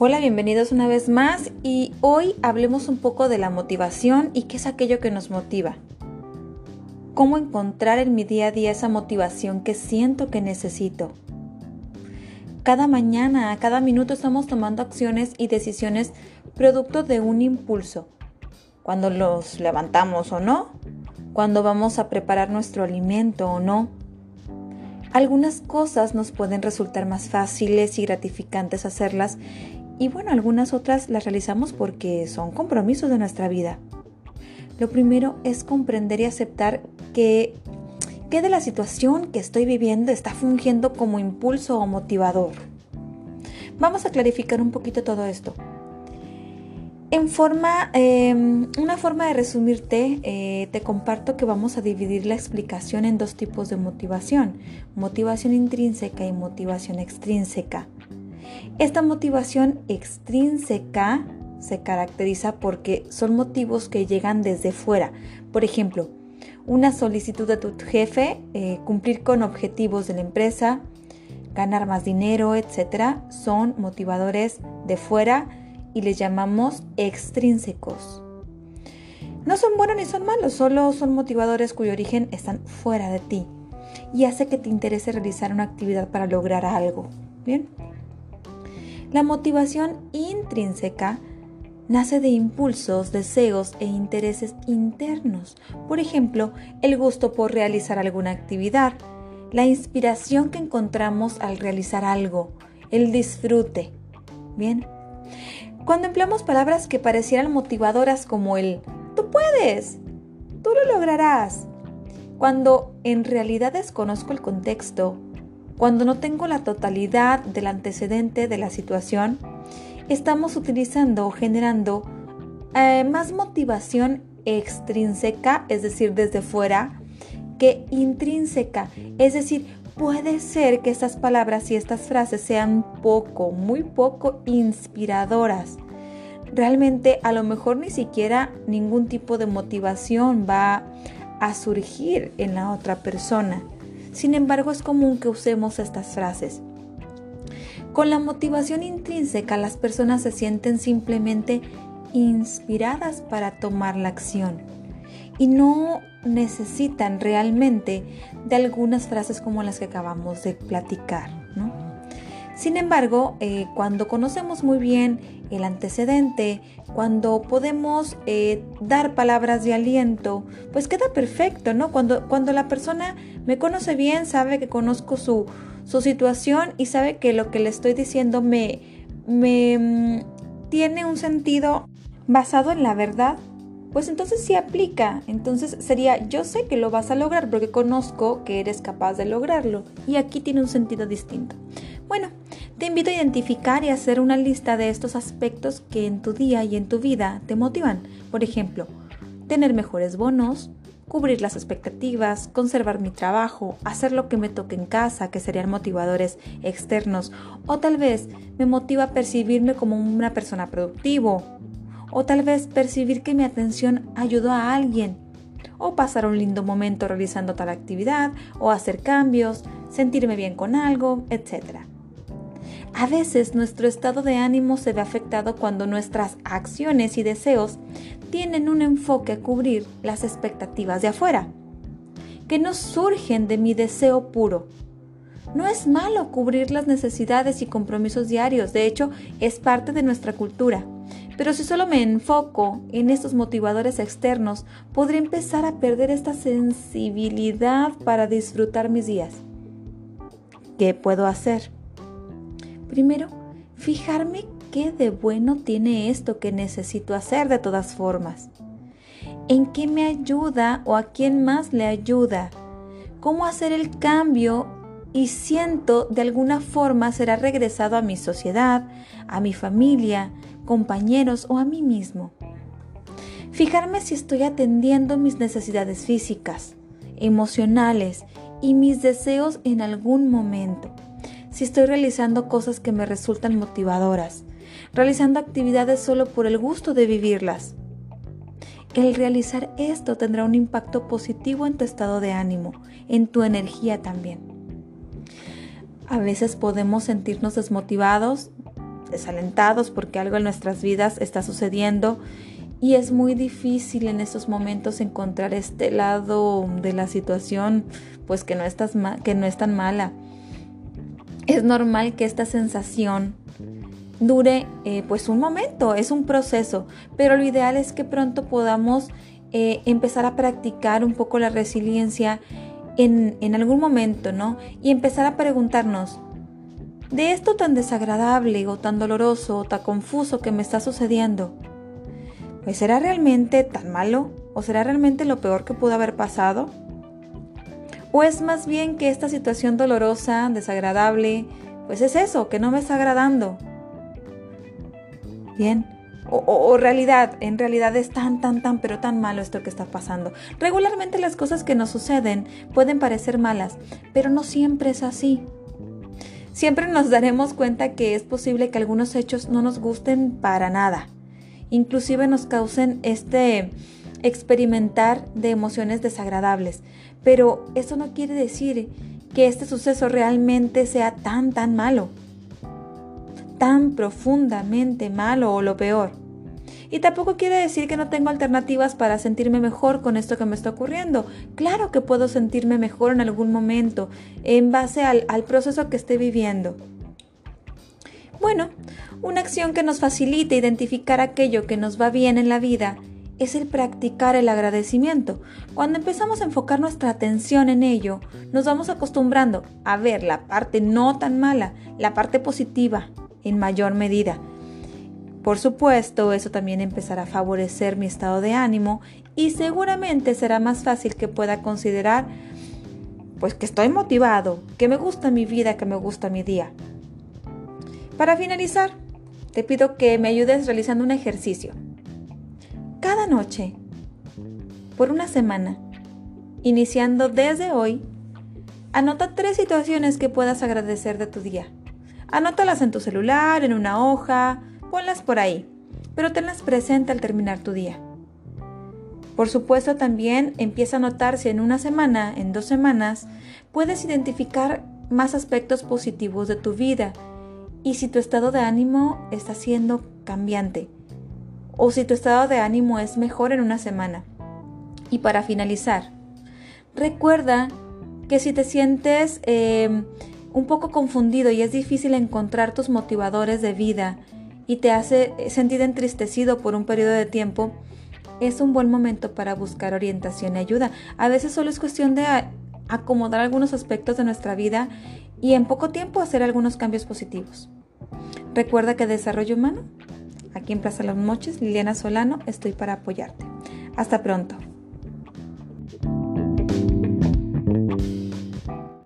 Hola, bienvenidos una vez más y hoy hablemos un poco de la motivación y qué es aquello que nos motiva. Cómo encontrar en mi día a día esa motivación que siento que necesito. Cada mañana, cada minuto estamos tomando acciones y decisiones producto de un impulso. Cuando los levantamos o no, cuando vamos a preparar nuestro alimento o no. Algunas cosas nos pueden resultar más fáciles y gratificantes hacerlas y bueno, algunas otras las realizamos porque son compromisos de nuestra vida. Lo primero es comprender y aceptar que, de la situación que estoy viviendo está fungiendo como impulso o motivador. Vamos a clarificar un poquito todo esto. En forma, em, una forma de resumirte, eh, te comparto que vamos a dividir la explicación en dos tipos de motivación, motivación intrínseca y motivación extrínseca. Esta motivación extrínseca se caracteriza porque son motivos que llegan desde fuera. Por ejemplo, una solicitud de tu jefe, eh, cumplir con objetivos de la empresa, ganar más dinero, etc. Son motivadores de fuera y les llamamos extrínsecos. No son buenos ni son malos, solo son motivadores cuyo origen están fuera de ti y hace que te interese realizar una actividad para lograr algo. Bien. La motivación intrínseca nace de impulsos, deseos e intereses internos. Por ejemplo, el gusto por realizar alguna actividad, la inspiración que encontramos al realizar algo, el disfrute. Bien. Cuando empleamos palabras que parecieran motivadoras como el tú puedes, tú lo lograrás, cuando en realidad desconozco el contexto, cuando no tengo la totalidad del antecedente de la situación, estamos utilizando o generando eh, más motivación extrínseca, es decir, desde fuera, que intrínseca, es decir, puede ser que estas palabras y estas frases sean poco, muy poco inspiradoras. Realmente a lo mejor ni siquiera ningún tipo de motivación va a surgir en la otra persona. Sin embargo, es común que usemos estas frases. Con la motivación intrínseca, las personas se sienten simplemente inspiradas para tomar la acción y no necesitan realmente de algunas frases como las que acabamos de platicar. Sin embargo, eh, cuando conocemos muy bien el antecedente, cuando podemos eh, dar palabras de aliento, pues queda perfecto, ¿no? Cuando, cuando la persona me conoce bien, sabe que conozco su, su situación y sabe que lo que le estoy diciendo me, me mm, tiene un sentido basado en la verdad, pues entonces sí aplica. Entonces sería, yo sé que lo vas a lograr porque conozco que eres capaz de lograrlo. Y aquí tiene un sentido distinto. Bueno, te invito a identificar y hacer una lista de estos aspectos que en tu día y en tu vida te motivan. Por ejemplo, tener mejores bonos, cubrir las expectativas, conservar mi trabajo, hacer lo que me toque en casa, que serían motivadores externos, o tal vez me motiva percibirme como una persona productivo, o tal vez percibir que mi atención ayudó a alguien, o pasar un lindo momento realizando tal actividad, o hacer cambios, sentirme bien con algo, etc. A veces nuestro estado de ánimo se ve afectado cuando nuestras acciones y deseos tienen un enfoque a cubrir las expectativas de afuera, que no surgen de mi deseo puro. No es malo cubrir las necesidades y compromisos diarios, de hecho es parte de nuestra cultura. Pero si solo me enfoco en estos motivadores externos, podré empezar a perder esta sensibilidad para disfrutar mis días. ¿Qué puedo hacer? Primero, fijarme qué de bueno tiene esto que necesito hacer de todas formas. ¿En qué me ayuda o a quién más le ayuda? ¿Cómo hacer el cambio y siento de alguna forma será regresado a mi sociedad, a mi familia, compañeros o a mí mismo? Fijarme si estoy atendiendo mis necesidades físicas, emocionales y mis deseos en algún momento si estoy realizando cosas que me resultan motivadoras, realizando actividades solo por el gusto de vivirlas. El realizar esto tendrá un impacto positivo en tu estado de ánimo, en tu energía también. A veces podemos sentirnos desmotivados desalentados porque algo en nuestras vidas está sucediendo y es muy difícil en estos momentos encontrar este lado de la situación pues que no, estás que no es tan mala. Es normal que esta sensación dure eh, pues un momento, es un proceso, pero lo ideal es que pronto podamos eh, empezar a practicar un poco la resiliencia en, en algún momento, ¿no? Y empezar a preguntarnos, de esto tan desagradable o tan doloroso o tan confuso que me está sucediendo, pues ¿será realmente tan malo? ¿O será realmente lo peor que pudo haber pasado? ¿O es más bien que esta situación dolorosa, desagradable, pues es eso, que no me está agradando? Bien, o, realidad, en realidad es tan, tan, tan, pero tan malo esto que está pasando. Regularmente las cosas que nos suceden pueden parecer malas, pero no siempre es así. Siempre nos daremos cuenta que es posible que algunos hechos no nos gusten para nada, inclusive nos causen este experimentar de emociones desagradables, pero eso no quiere decir que este suceso realmente sea tan, tan malo tan profundamente malo o lo peor. Y tampoco quiere decir que no tengo alternativas para sentirme mejor con esto que me está ocurriendo. Claro que puedo sentirme mejor en algún momento en base al, proceso que esté viviendo. Bueno, una acción que nos facilita identificar aquello que nos va bien en la vida es el practicar el agradecimiento. Cuando empezamos a enfocar nuestra atención en ello, nos vamos acostumbrando a ver la parte no tan mala, la parte positiva, en mayor medida. Por supuesto, eso también empezará a favorecer mi estado de ánimo y seguramente será más fácil que pueda considerar pues que estoy motivado, que me gusta mi vida, que me gusta mi día. Para finalizar, te pido que me ayudes realizando un ejercicio. Cada noche, por una semana, iniciando desde hoy, anota tres situaciones que puedas agradecer de tu día. Anótalas en tu celular, en una hoja, ponlas por ahí, pero tenlas presente al terminar tu día. Por supuesto, también empieza a notar si en una semana, en dos semanas, puedes identificar más aspectos positivos de tu vida y si tu estado de ánimo está siendo cambiante o si tu estado de ánimo es mejor en una semana. Y para finalizar, recuerda que si te sientes eh, un poco confundido y es difícil encontrar tus motivadores de vida y te hace sentir entristecido por un periodo de tiempo, es un buen momento para buscar orientación y ayuda. A veces solo es cuestión de acomodar algunos aspectos de nuestra vida y en poco tiempo hacer algunos cambios positivos. Recuerda que Desarrollo Humano, aquí en Plaza Los Moches, Liliana Solano, estoy para apoyarte. Hasta pronto.